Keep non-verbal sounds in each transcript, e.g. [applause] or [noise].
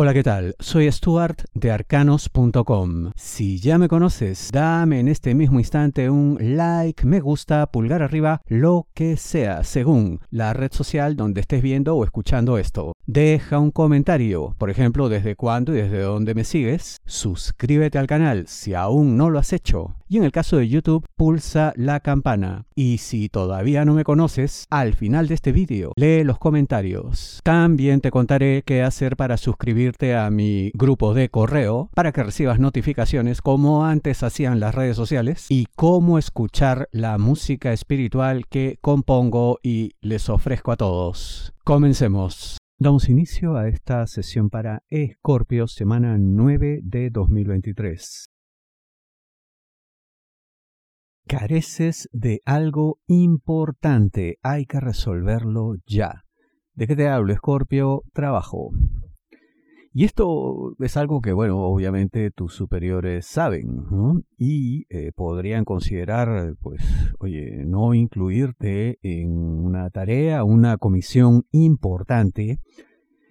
Hola, ¿qué tal? Soy Stuart de arcanos.com. Si ya me conoces, dame en este mismo instante un like, me gusta, pulgar arriba, lo que sea, según la red social donde estés viendo o escuchando esto. Deja un comentario, por ejemplo, desde cuándo y desde dónde me sigues. Suscríbete al canal si aún no lo has hecho. Y en el caso de YouTube, pulsa la campana. Y si todavía no me conoces, al final de este vídeo, lee los comentarios. También te contaré qué hacer para suscribirte a mi grupo de correo para que recibas notificaciones como antes hacían las redes sociales y cómo escuchar la música espiritual que compongo y les ofrezco a todos. Comencemos. Damos inicio a esta sesión para Escorpio, semana 9 de 2023. Careces de algo importante, hay que resolverlo ya. ¿De qué te hablo, Escorpio? Trabajo. Y esto es algo que, bueno, obviamente tus superiores saben y eh, podrían considerar, pues, oye, no incluirte en una tarea, una comisión importante.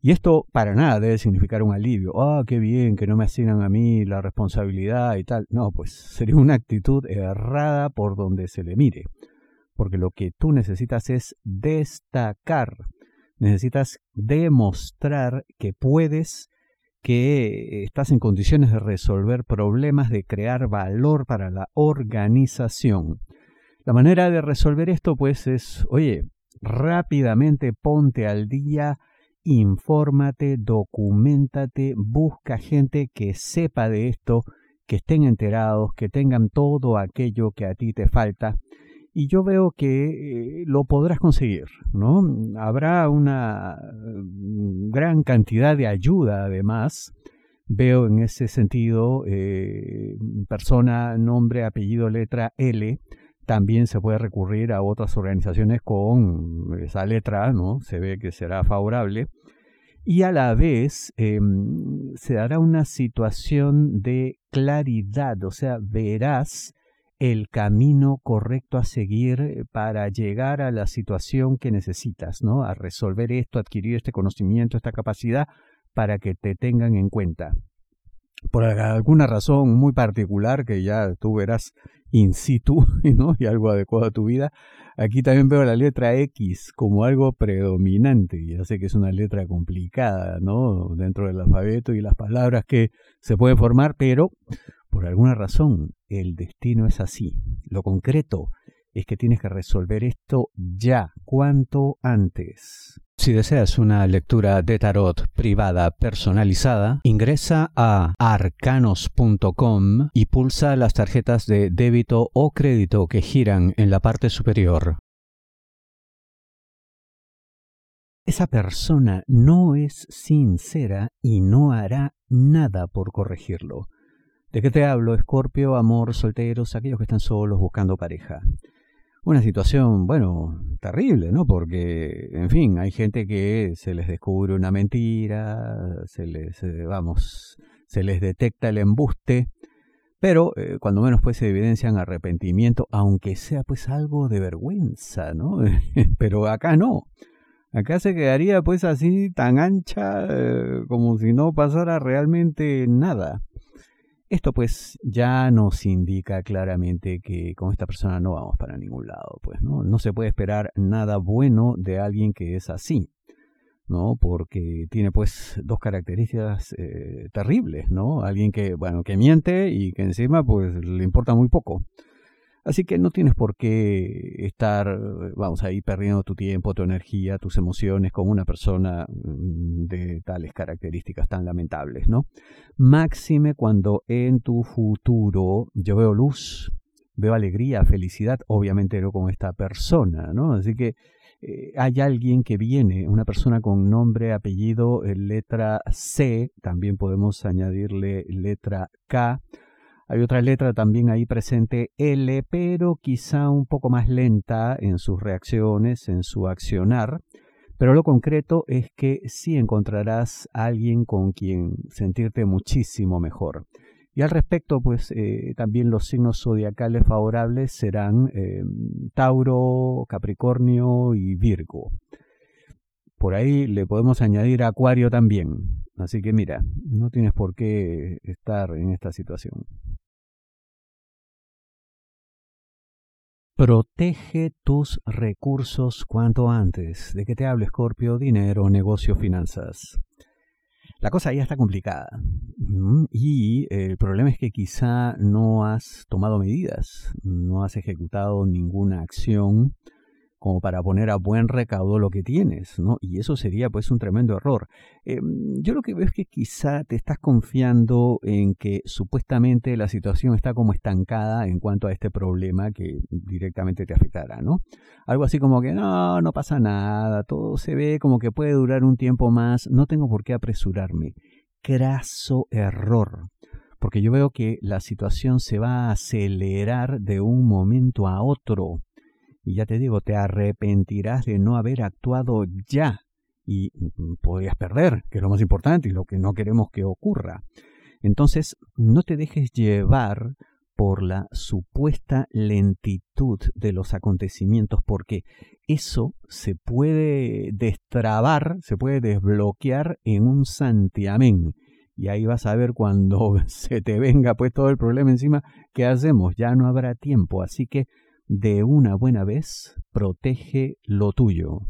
Y esto para nada debe significar un alivio. Ah, qué bien que no me asignan a mí la responsabilidad y tal. No, pues sería una actitud errada por donde se le mire. Porque lo que tú necesitas es destacar necesitas demostrar que puedes, que estás en condiciones de resolver problemas, de crear valor para la organización. La manera de resolver esto pues es, oye, rápidamente ponte al día, infórmate, documentate, busca gente que sepa de esto, que estén enterados, que tengan todo aquello que a ti te falta y yo veo que eh, lo podrás conseguir, ¿no? Habrá una mm, gran cantidad de ayuda además. Veo en ese sentido eh, persona, nombre, apellido, letra L. También se puede recurrir a otras organizaciones con esa letra, ¿no? Se ve que será favorable. Y a la vez em, se dará una situación de claridad, o sea, verás el camino correcto a seguir para llegar a la situación que necesitas, ¿no? A resolver esto, adquirir este conocimiento, esta capacidad para que te tengan en cuenta. Por alguna razón muy particular que ya tú verás in situ. [laughs] Y algo adecuado a tu vida. Aquí también veo la letra X como algo predominante. Ya sé que es una letra complicada, ¿no? Dentro del alfabeto y las palabras que se pueden formar, pero por alguna razón, el destino es así. Lo concreto es que tienes que resolver esto ya, cuanto antes. Si deseas una lectura de tarot privada personalizada, ingresa a arcanos.com y pulsa las tarjetas de débito o crédito que giran en la parte superior. Esa persona no es sincera y no hará nada por corregirlo. ¿De qué te hablo? Escorpio, amor, solteros, aquellos que están solos buscando pareja. Una situación, bueno, terrible, ¿no? Porque, en fin, hay gente que se les descubre una mentira, se les, eh, vamos, se les detecta el embuste, pero eh, cuando menos pues se evidencian arrepentimiento, aunque sea pues algo de vergüenza, ¿no? [laughs] pero acá no. Acá se quedaría pues así tan ancha eh, como si no pasara realmente nada. Esto pues ya nos indica claramente que con esta persona no vamos para ningún lado, pues no, no se puede esperar nada bueno de alguien que es así, ¿no? Porque tiene pues dos características eh, terribles, ¿no? Alguien que, bueno, que miente y que encima pues le importa muy poco. Así que no tienes por qué estar, vamos, ahí perdiendo tu tiempo, tu energía, tus emociones con una persona mm, de tales características tan lamentables, ¿no? Máxime cuando en tu futuro yo veo luz, veo alegría, felicidad, obviamente no con esta persona, ¿no? Así que eh, hay alguien que viene, una persona con nombre, apellido, eh, letra C, también podemos añadirle letra K, hay otra letra también ahí presente, L, pero quizá un poco más lenta en sus reacciones, en su accionar. Pero lo concreto es que sí encontrarás a alguien con quien sentirte muchísimo mejor. Y al respecto, pues eh, también los signos zodiacales favorables serán eh, Tauro, Capricornio y Virgo. Por ahí le podemos añadir Acuario también. Así que mira, no tienes por qué estar en esta situación. Protege tus recursos cuanto antes. ¿De qué te hablo, Scorpio? Dinero, negocio, finanzas. La cosa ya está complicada. Y el problema es que quizá no has tomado medidas, no has ejecutado ninguna acción como para poner a buen recaudo lo que tienes, ¿no? Y eso sería pues un tremendo error. Em, yo lo que veo es que quizá te estás confiando en que supuestamente la situación está como estancada en cuanto a este problema que directamente te afectará, ¿no? Algo así como que no, no pasa nada, todo se ve como que puede durar un tiempo más, no tengo por qué apresurarme. Craso error porque yo veo que la situación se va a acelerar de un momento a otro. Y ya te digo, te arrepentirás de no haber actuado ya. Y mm, podrías perder, que es lo más importante y lo que no queremos que ocurra. Entonces, no te dejes llevar por la supuesta lentitud de los acontecimientos, porque eso se puede destrabar, se puede desbloquear en un santiamén. Y ahí vas a ver cuando [laughs] se te venga pues todo el problema encima, ¿qué hacemos? Ya no habrá tiempo. Así que de una buena vez, protege lo tuyo.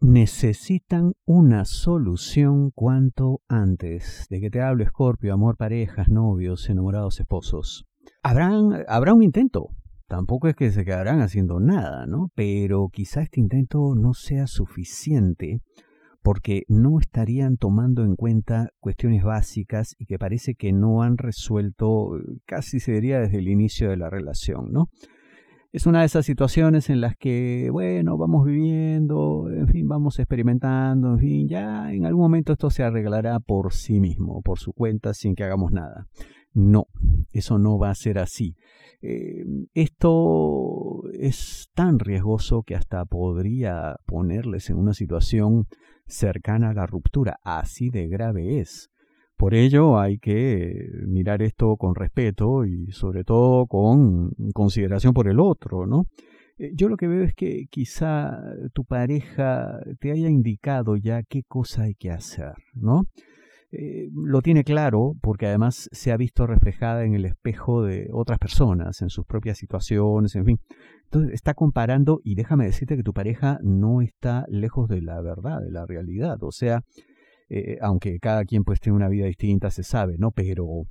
Necesitan una solución cuanto antes. ¿De que te hablo, Escorpio? Amor, parejas, novios, enamorados, esposos. Habrán, habrá un intento. Tampoco es que se quedarán haciendo nada, ¿no? Pero quizá este intento no sea suficiente porque no estarían tomando en cuenta cuestiones básicas y que parece que no han resuelto, casi se diría desde el inicio de la relación, ¿no? Es una de esas situaciones en las que, bueno, vamos viviendo, en fin, vamos experimentando, en fin, ya en algún momento esto se arreglará por sí mismo, por su cuenta, sin que hagamos nada. No, eso no va a ser así. Eh, esto es tan riesgoso que hasta podría ponerles en una situación cercana a la ruptura. Así de grave es. Por ello hay que mirar esto con respeto y sobre todo con consideración por el otro, ¿no? Eh, yo lo que veo es que quizá tu pareja te haya indicado ya qué cosa hay que hacer, ¿no? Eh, lo tiene claro porque además se ha visto reflejada en el espejo de otras personas, en sus propias situaciones, en fin. Entonces está comparando y déjame decirte que tu pareja no está lejos de la verdad, de la realidad. O sea, eh, aunque cada quien pues tiene una vida distinta, se sabe, ¿no? Pero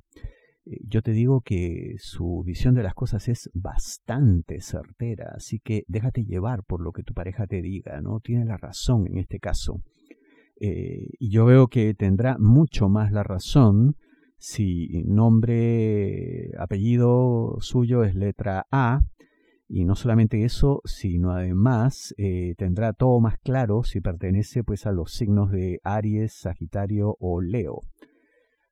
eh, yo te digo que su visión de las cosas es bastante certera, así que déjate llevar por lo que tu pareja te diga, ¿no? Tiene la razón en este caso. Eh, y yo veo que tendrá mucho más la razón si nombre, apellido suyo es letra A, y no solamente eso, sino además eh, tendrá todo más claro si pertenece pues a los signos de Aries, Sagitario o Leo.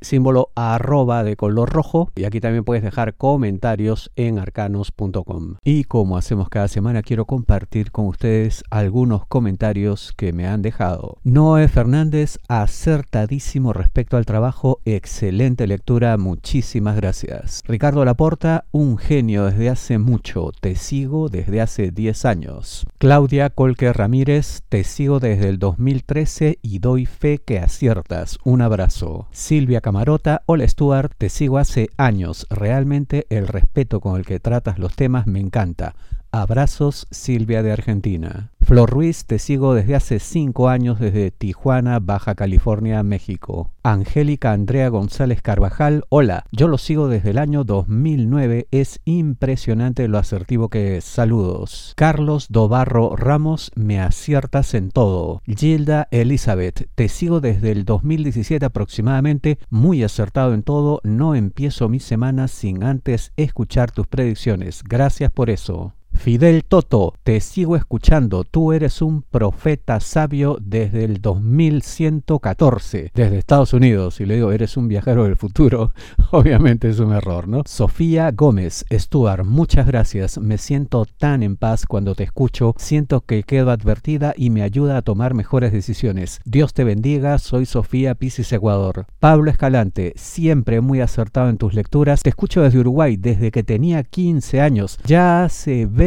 símbolo arroba de color rojo y aquí también puedes dejar comentarios en arcanos.com. Y como hacemos cada semana, quiero compartir con ustedes algunos comentarios que me han dejado. Noé Fernández, acertadísimo respecto al trabajo, excelente lectura, muchísimas gracias. Ricardo Laporta, un genio desde hace mucho, te sigo desde hace 10 años. Claudia Colque Ramírez, te sigo desde el 2013 y doy fe que aciertas. Un abrazo. Silvia Camarota, hola Stuart, te sigo hace años. Realmente el respeto con el que tratas los temas me encanta. Abrazos, Silvia de Argentina. Flor Ruiz, te sigo desde hace cinco años desde Tijuana, Baja California, México. Angélica Andrea González Carvajal, hola, yo lo sigo desde el año 2009, es impresionante lo asertivo que es. Saludos. Carlos Dobarro Ramos, me aciertas en todo. Gilda Elizabeth, te sigo desde el 2017 aproximadamente, muy acertado en todo, no empiezo mi semana sin antes escuchar tus predicciones. Gracias por eso. Fidel Toto, te sigo escuchando. Tú eres un profeta sabio desde el 2114, desde Estados Unidos. Y le digo, eres un viajero del futuro. [laughs] Obviamente es un error, ¿no? Sofía Gómez, Stuart, muchas gracias. Me siento tan en paz cuando te escucho. Siento que quedo advertida y me ayuda a tomar mejores decisiones. Dios te bendiga. Soy Sofía Pisis Ecuador. Pablo Escalante, siempre muy acertado en tus lecturas. Te escucho desde Uruguay desde que tenía 15 años. Ya hace 20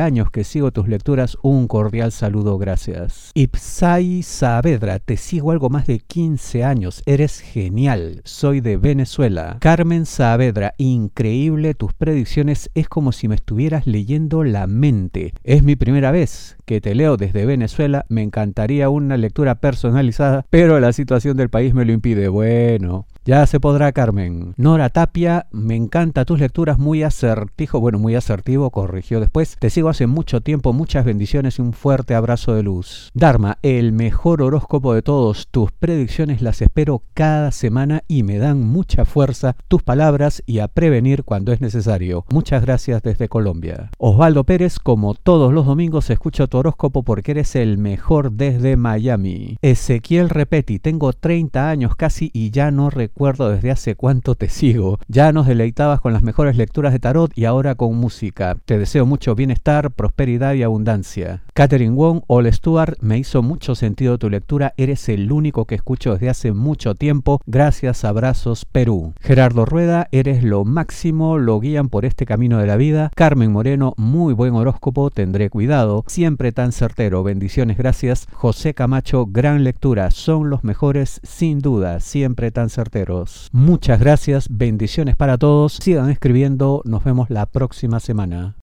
años que sigo tus lecturas. Un cordial saludo, gracias. Ipsai Saavedra, te sigo algo más de 15 años. Eres genial. Soy de Venezuela. Carmen Saavedra, increíble tus predicciones. Es como si me estuvieras leyendo la mente. Es mi primera vez que te leo desde Venezuela. Me encantaría una lectura personalizada, pero la situación del país me lo impide. Bueno, ya se podrá, Carmen. Nora Tapia, me encanta tus lecturas, muy asertivo, bueno, muy asertivo, corrigió después. Te sigo hace mucho tiempo, muchas bendiciones y un fuerte abrazo de luz. Dharma, el mejor horóscopo de todos. Tus predicciones las espero cada semana y me dan mucha fuerza tus palabras y a prevenir cuando es necesario. Muchas gracias desde Colombia. Osvaldo Pérez, como todos los domingos, escucho tu horóscopo porque eres el mejor desde Miami. Ezequiel Repeti, tengo 30 años casi y ya no recuerdo recuerdo desde hace cuánto te sigo. Ya nos deleitabas con las mejores lecturas de tarot y ahora con música. Te deseo mucho bienestar, prosperidad y abundancia. Catherine Wong, All Stuart, me hizo mucho sentido tu lectura. Eres el único que escucho desde hace mucho tiempo. Gracias, abrazos, Perú. Gerardo Rueda, eres lo máximo, lo guían por este camino de la vida. Carmen Moreno, muy buen horóscopo, tendré cuidado. Siempre tan certero, bendiciones, gracias. José Camacho, gran lectura, son los mejores, sin duda, siempre tan certero. Muchas gracias, bendiciones para todos. Sigan escribiendo, nos vemos la próxima semana.